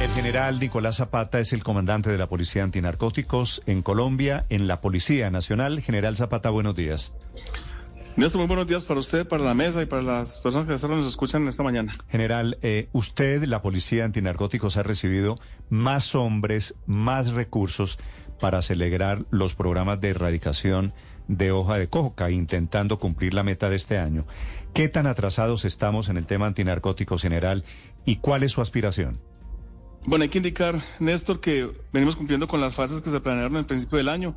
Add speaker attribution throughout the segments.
Speaker 1: El general Nicolás Zapata es el comandante de la Policía Antinarcóticos en Colombia, en la Policía Nacional. General Zapata, buenos días.
Speaker 2: Néstor, muy buenos días para usted, para la mesa y para las personas que solo nos escuchan esta mañana.
Speaker 1: General, eh, usted, la Policía Antinarcóticos, ha recibido más hombres, más recursos para acelerar los programas de erradicación de hoja de coca, intentando cumplir la meta de este año. ¿Qué tan atrasados estamos en el tema antinarcóticos general y cuál es su aspiración?
Speaker 2: Bueno, hay que indicar, Néstor, que venimos cumpliendo con las fases que se planearon al principio del año,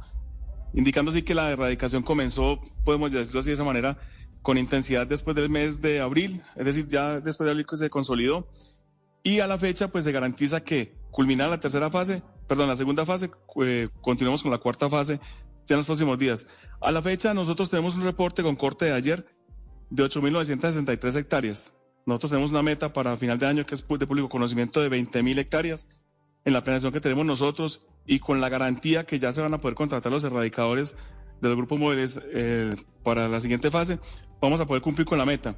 Speaker 2: indicando así que la erradicación comenzó, podemos decirlo así de esa manera, con intensidad después del mes de abril, es decir, ya después de abril se consolidó, y a la fecha pues se garantiza que culminar la tercera fase, perdón, la segunda fase, eh, continuamos con la cuarta fase ya en los próximos días. A la fecha nosotros tenemos un reporte con corte de ayer de 8.963 hectáreas. Nosotros tenemos una meta para final de año que es de público conocimiento de 20.000 hectáreas en la planeación que tenemos nosotros y con la garantía que ya se van a poder contratar los erradicadores del grupo móviles eh, para la siguiente fase, vamos a poder cumplir con la meta.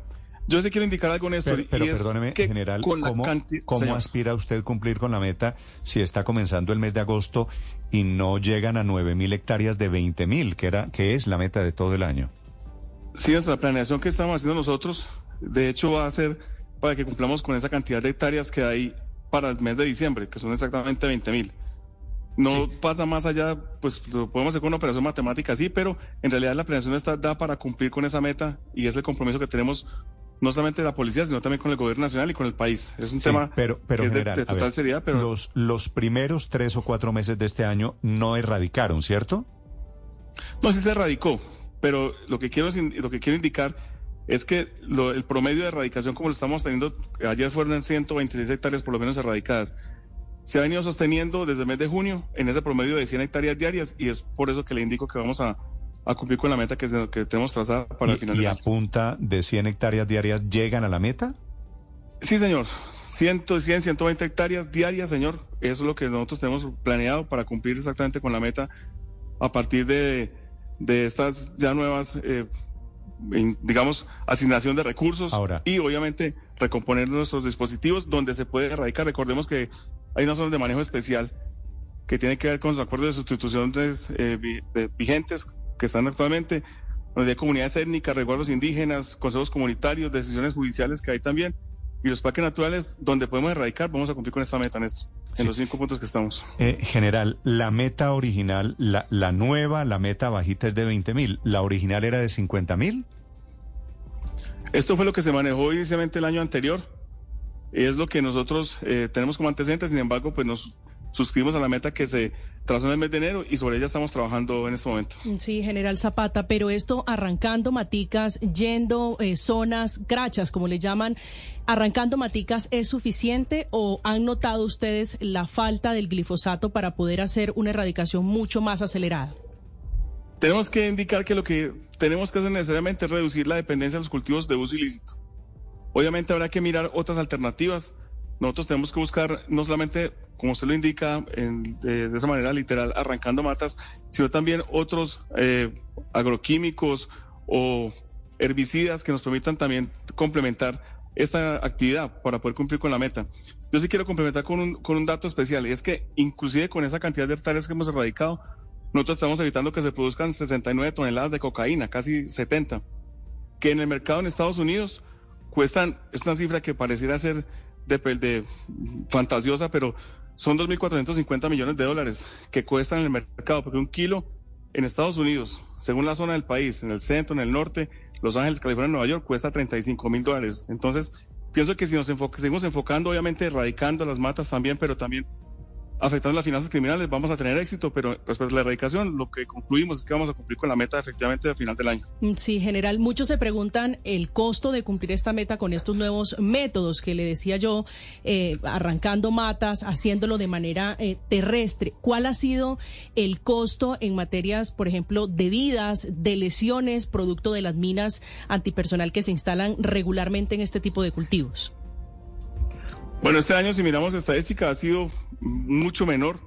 Speaker 2: Yo sí quiero indicar algo, Néstor.
Speaker 1: Pero, pero perdóneme, general, ¿cómo, aspira usted cumplir con la meta si está comenzando el mes de agosto y no llegan a 9.000 hectáreas de 20.000, que, era, que es la meta de todo el año?
Speaker 2: Sí, nuestra planeación que estamos haciendo nosotros de hecho, va a ser para que cumplamos con esa cantidad de hectáreas que hay para el mes de diciembre, que son exactamente 20 mil. No pasa más allá, pues lo podemos hacer con una operación matemática, sí, pero en realidad la planeación está da para cumplir con esa meta y es el compromiso que tenemos no solamente de la policía, sino también con el gobierno nacional y con el país. Es un tema
Speaker 1: pero, pero que es de, total seriedad. Pero los, los primeros tres o cuatro meses de este año no erradicaron, ¿cierto?
Speaker 2: No, sí se erradicó, pero lo que quiero, lo que quiero indicar es que el promedio de erradicación como lo estamos teniendo, ayer fueron 126 hectáreas por lo menos erradicadas, se ha venido sosteniendo desde el mes de junio en ese promedio de 100 hectáreas diarias y es por eso que le indico que vamos a, cumplir con la meta que, que tenemos trazada para el final
Speaker 1: ¿Y
Speaker 2: a
Speaker 1: punta de 100 hectáreas diarias llegan a la meta?
Speaker 2: Sí, señor. 100, 100, 120 hectáreas diarias, señor. Eso es lo que nosotros tenemos planeado para cumplir exactamente con la meta a partir de, estas ya nuevas eh, digamos, asignación de recursos y obviamente recomponer nuestros dispositivos donde se puede erradicar. Recordemos que hay una zona de manejo especial que tiene que ver con los acuerdos de sustituciones eh, vigentes que están actualmente, donde hay comunidades étnicas, resguardos indígenas, consejos comunitarios, decisiones judiciales que hay también, y los parques naturales donde podemos erradicar, vamos a cumplir con esta meta, Néstor, en los cinco puntos que estamos.
Speaker 1: Eh, general, la meta original, la, la nueva, la meta bajita es de 20 mil, ¿la original era de 50 mil?
Speaker 2: Esto fue lo que se manejó inicialmente el año anterior, es lo que nosotros eh, tenemos como antecedentes, sin embargo, pues nos suscribimos a la meta que se trazó en el mes de enero y sobre ella estamos trabajando en este momento.
Speaker 3: Sí, general Zapata, pero esto arrancando maticas, yendo eh, zonas crachas, como le llaman, arrancando maticas, ¿es suficiente o han notado ustedes la falta del glifosato para poder hacer una erradicación mucho más acelerada?
Speaker 2: Tenemos que indicar que lo que tenemos que hacer necesariamente es reducir la dependencia de los cultivos de uso ilícito. Obviamente habrá que mirar otras alternativas. Nosotros tenemos que buscar no solamente como usted lo indica, de, esa manera literal, arrancando matas, sino también otros eh, agroquímicos o herbicidas que nos permitan también complementar esta actividad para poder cumplir con la meta. Yo sí quiero complementar con un, con un dato especial, y es que inclusive con esa cantidad de hectáreas que hemos erradicado, nosotros estamos evitando que se produzcan 69 toneladas de cocaína, casi 70, que en el mercado en Estados Unidos cuestan, es una cifra que pareciera ser de, de fantasiosa, pero son 2.450 millones de dólares que cuestan en el mercado, porque un kilo en Estados Unidos, según la zona del país, en el centro, en el norte, Los Ángeles, California, Nueva York, cuesta 35 mil dólares. Entonces, pienso que si nos seguimos enfocando, obviamente erradicando las matas también, pero también afectando las finanzas criminales, vamos a tener éxito, pero respecto a la erradicación, lo que concluimos es que vamos a cumplir con la meta efectivamente al final del año.
Speaker 3: Mm, sí, general, muchos se preguntan el costo de cumplir esta meta con estos nuevos métodos que le decía yo, eh, arrancando matas, haciéndolo de manera eh, terrestre. ¿Cuál ha sido el costo en materias, por ejemplo, de vidas, de lesiones, producto de las minas antipersonal que se instalan regularmente en este tipo de cultivos?
Speaker 2: Bueno, este año si miramos estadística ha sido mucho menor,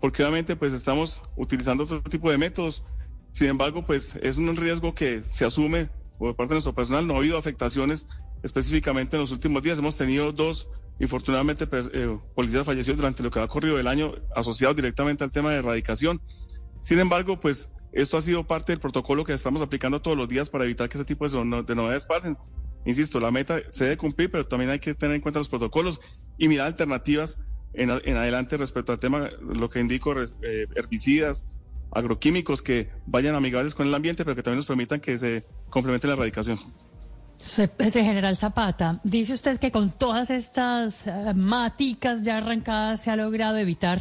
Speaker 2: porque obviamente pues estamos utilizando otro tipo de métodos. Sin embargo, pues es un riesgo que se asume por parte de nuestro personal. No ha habido afectaciones específicamente en los últimos días. Hemos tenido dos infortunadamente pues, eh, policías fallecidos durante lo que ha ocurrido el año asociados directamente al tema de erradicación. Sin embargo, pues esto ha sido parte del protocolo que estamos aplicando todos los días para evitar que ese tipo de, novedades pasen. Insisto, la meta se debe cumplir, pero también hay que tener en cuenta los protocolos y mirar alternativas en, adelante respecto al tema, lo que indico, eh, herbicidas, agroquímicos que vayan amigables con el ambiente, pero que también nos permitan que se complemente la erradicación.
Speaker 4: General Zapata, dice usted que con todas estas uh, maticas ya arrancadas se ha logrado evitar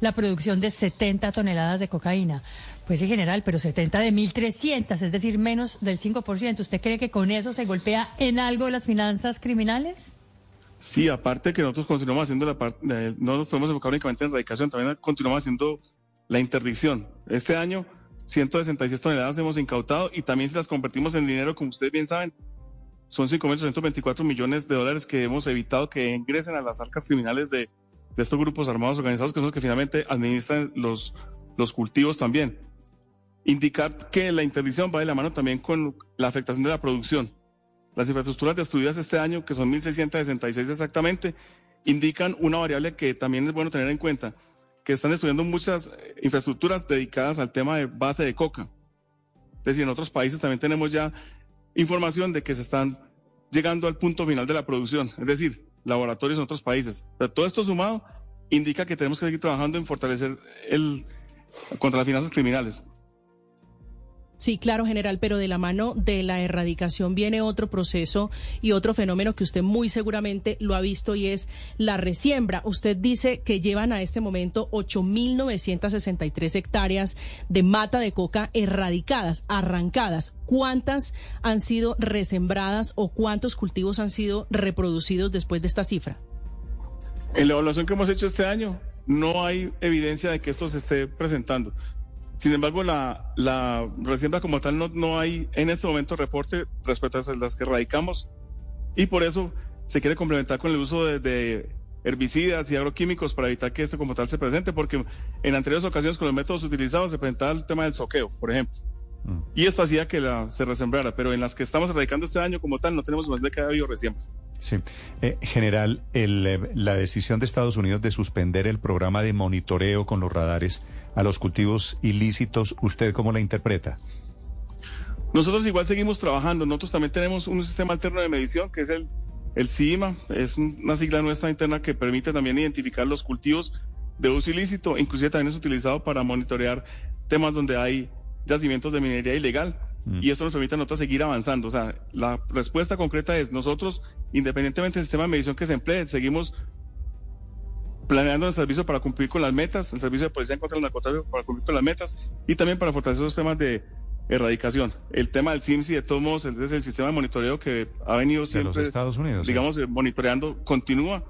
Speaker 4: la producción de 70 toneladas de cocaína. Pues sí, general, pero 70 de 1.300, es decir, menos del 5%. ¿Usted cree que con eso se golpea en algo de las finanzas criminales?
Speaker 2: Sí, aparte que nosotros continuamos haciendo la parte, no nos podemos enfocar únicamente en erradicación, también continuamos haciendo la interdicción. Este año, 166 toneladas hemos incautado y también si las convertimos en dinero, como ustedes bien saben, son 5.824 millones de dólares que hemos evitado que ingresen a las arcas criminales de, estos grupos armados organizados, que son los que finalmente administran los, los cultivos también. Indicar que la interdicción va de la mano también con la afectación de la producción. Las infraestructuras destruidas este año, que son 1.666 exactamente, indican una variable que también es bueno tener en cuenta, que están destruyendo muchas eh, infraestructuras dedicadas al tema de base de coca. Es decir, en otros países también tenemos ya información de que se están llegando al punto final de la producción, es decir, laboratorios en otros países. Pero todo esto sumado indica que tenemos que seguir trabajando en fortalecer el contra las finanzas criminales.
Speaker 3: Sí, claro, general, pero de la mano de la erradicación viene otro proceso y otro fenómeno que usted muy seguramente lo ha visto y es la resiembra. Usted dice que llevan a este momento 8.963 hectáreas de mata de coca erradicadas, arrancadas. ¿Cuántas han sido resembradas o cuántos cultivos han sido reproducidos después de esta cifra?
Speaker 2: En la evaluación que hemos hecho este año, no hay evidencia de que esto se esté presentando. Sin embargo, la, la resiembra como tal no, no hay en este momento reporte respecto a las que radicamos y por eso se quiere complementar con el uso de, herbicidas y agroquímicos para evitar que esto como tal se presente, porque en anteriores ocasiones con los métodos utilizados se presentaba el tema del soqueo, por ejemplo. Mm. Y esto hacía que la, se resembrara, pero en las que estamos erradicando este año como tal no tenemos más de que haya habido resiembra.
Speaker 1: Sí. Eh, general, el, eh, la decisión de Estados Unidos de suspender el programa de monitoreo con los radares a los cultivos ilícitos, ¿usted cómo la interpreta?
Speaker 2: Nosotros igual seguimos trabajando. Nosotros también tenemos un sistema alterno de medición que es el, el CIMA. Es una sigla nuestra interna que permite también identificar los cultivos de uso ilícito. Inclusive también es utilizado para monitorear temas donde hay yacimientos de minería ilegal. Mm. Y esto nos permite a nosotros seguir avanzando. O sea, la respuesta concreta es nosotros, independientemente del sistema de medición que se emplee, seguimos planeando el servicio para cumplir con las metas, el servicio de policía en contra del narcotráfico para cumplir con las metas y también para fortalecer los temas de erradicación. El tema del CIMSI, de todos modos, es el sistema de monitoreo que ha venido siempre,
Speaker 1: de los Estados Unidos,
Speaker 2: digamos, monitoreando, continúa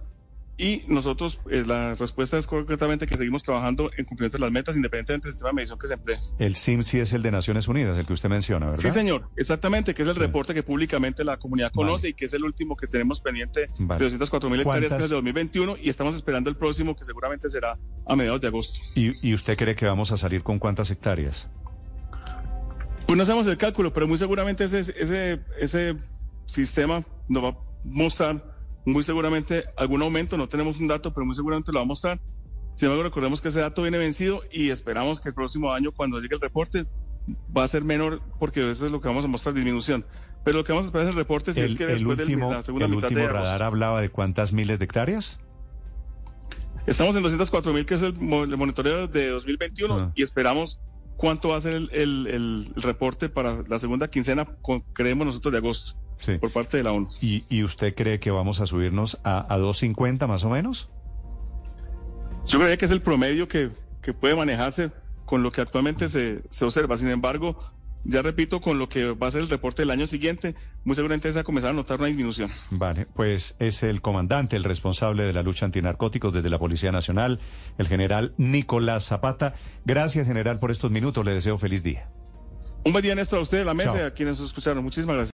Speaker 2: y nosotros, eh, la respuesta es concretamente que seguimos trabajando en cumplimiento de las metas, independientemente del sistema de medición que se emplee.
Speaker 1: El CIMSI es el de Naciones Unidas, el que usted menciona, ¿verdad?
Speaker 2: Sí, señor, exactamente, que es el reporte que públicamente la comunidad conoce y que es el último que tenemos pendiente de 204 mil hectáreas de 2021 y estamos esperando el próximo que seguramente será a mediados de agosto.
Speaker 1: ¿Y, ¿Y usted cree que vamos a salir con cuántas hectáreas?
Speaker 2: Pues no hacemos el cálculo, pero muy seguramente ese, ese, ese sistema nos va a mostrar muy seguramente algún aumento, no tenemos un dato, pero muy seguramente lo va a mostrar. Sin embargo, recordemos que ese dato viene vencido y esperamos que el próximo año, cuando llegue el reporte, va a ser menor porque eso es lo que vamos a mostrar, disminución. Pero lo que vamos a esperar es el reporte si es que después
Speaker 1: de la segunda el último radar hablaba de cuántas miles de hectáreas.
Speaker 2: Estamos en 204 mil, que es el, monitoreo de 2021, ah. y esperamos cuánto va a ser el, el, reporte para la segunda quincena, creemos nosotros, de agosto por parte de la ONU.
Speaker 1: ¿Y, usted cree que vamos a subirnos a, a 2.50 más o menos?
Speaker 2: Yo creo que es el promedio que, puede manejarse con lo que actualmente se, se, observa. Sin embargo, ya repito, con lo que va a ser el reporte del año siguiente, muy seguramente se va a comenzar a notar una disminución.
Speaker 1: Vale, pues es el comandante, el responsable de la lucha antinarcóticos desde la Policía Nacional, el general Nicolás Zapata. Gracias, general, por estos minutos. Le deseo feliz día.
Speaker 2: Un buen día, Néstor, a usted, a la mesa, y a quienes nos escucharon. Muchísimas gracias.